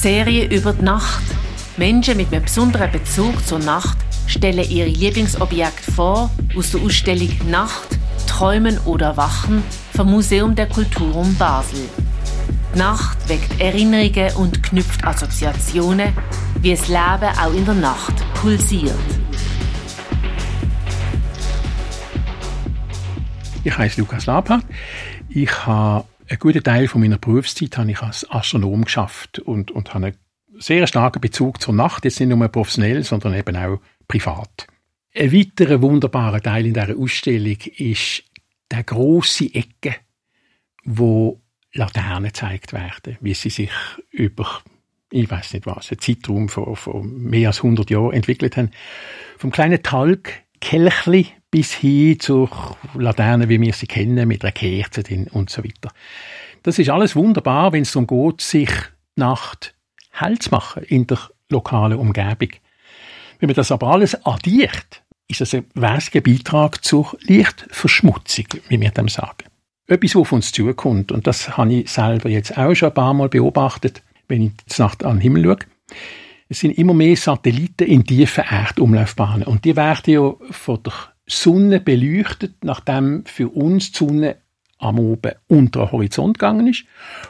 Serie über die Nacht. Menschen mit einem besonderen Bezug zur Nacht stellen ihre Lieblingsobjekte vor aus der Ausstellung Nacht, Träumen oder Wachen vom Museum der Kulturum Basel. Die Nacht weckt Erinnerungen und knüpft Assoziationen, wie das Leben auch in der Nacht pulsiert. Ich heiße Lukas Labhardt. Ich habe einen guten Teil von meiner Berufszeit habe ich als Astronom geschafft und, und habe einen sehr starken Bezug zur Nacht, jetzt nicht nur professionell, sondern eben auch privat. Ein weiterer wunderbarer Teil in dieser Ausstellung ist der große Ecke, wo Laternen gezeigt werden, wie sie sich über ich weiß nicht was, einen Zeitraum von, von mehr als 100 Jahren entwickelt haben. Vom kleinen Talg, Kelchli bis hin zur Laterne, wie wir sie kennen, mit einer Kerze drin und so weiter. Das ist alles wunderbar, wenn es darum geht, sich die Nacht hell zu machen in der lokalen Umgebung. Wenn man das aber alles addiert, ist das ein wesentlicher Beitrag zur Lichtverschmutzung, wie wir dem sagen. Etwas, was auf uns zukommt, und das habe ich selber jetzt auch schon ein paar Mal beobachtet, wenn ich die Nacht an den Himmel schaue. Es sind immer mehr Satelliten in tiefen Erdumlaufbahnen. Und die werden ja von der Sonne beleuchtet, nachdem für uns die Sonne am Oben unter den Horizont gegangen ist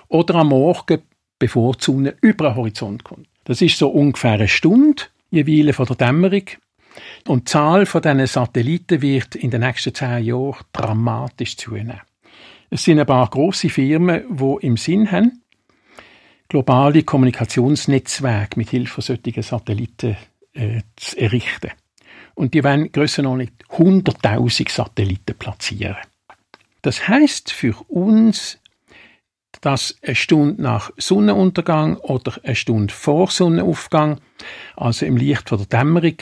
oder am Morgen, bevor die Sonne über den Horizont kommt. Das ist so ungefähr eine Stunde jeweils von der Dämmerung. Und die Zahl von diesen Satelliten wird in den nächsten zehn Jahren dramatisch zunehmen. Es sind ein paar grosse Firmen, die im Sinn haben, globale Kommunikationsnetzwerke mit Hilfe solcher Satelliten äh, zu errichten. Und die wollen grössenordnung 100.000 Satelliten platzieren. Das heißt für uns, dass eine Stunde nach Sonnenuntergang oder eine Stunde vor Sonnenaufgang, also im Licht von der Dämmerung,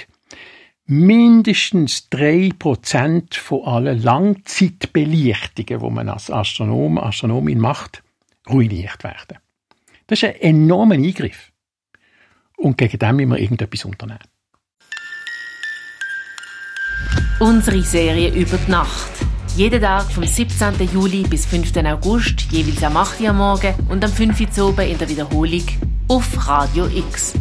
mindestens drei Prozent von allen Langzeitbelichtungen, die man als Astronom, Astronomin macht, ruiniert werden. Das ist ein enormer Eingriff. Und gegen den müssen wir irgendetwas unternehmen. Unsere Serie über die Nacht. Jeden Tag vom 17. Juli bis 5. August, jeweils am 8. Uhr am Morgen und am 5. Uhr in der Wiederholung auf Radio X.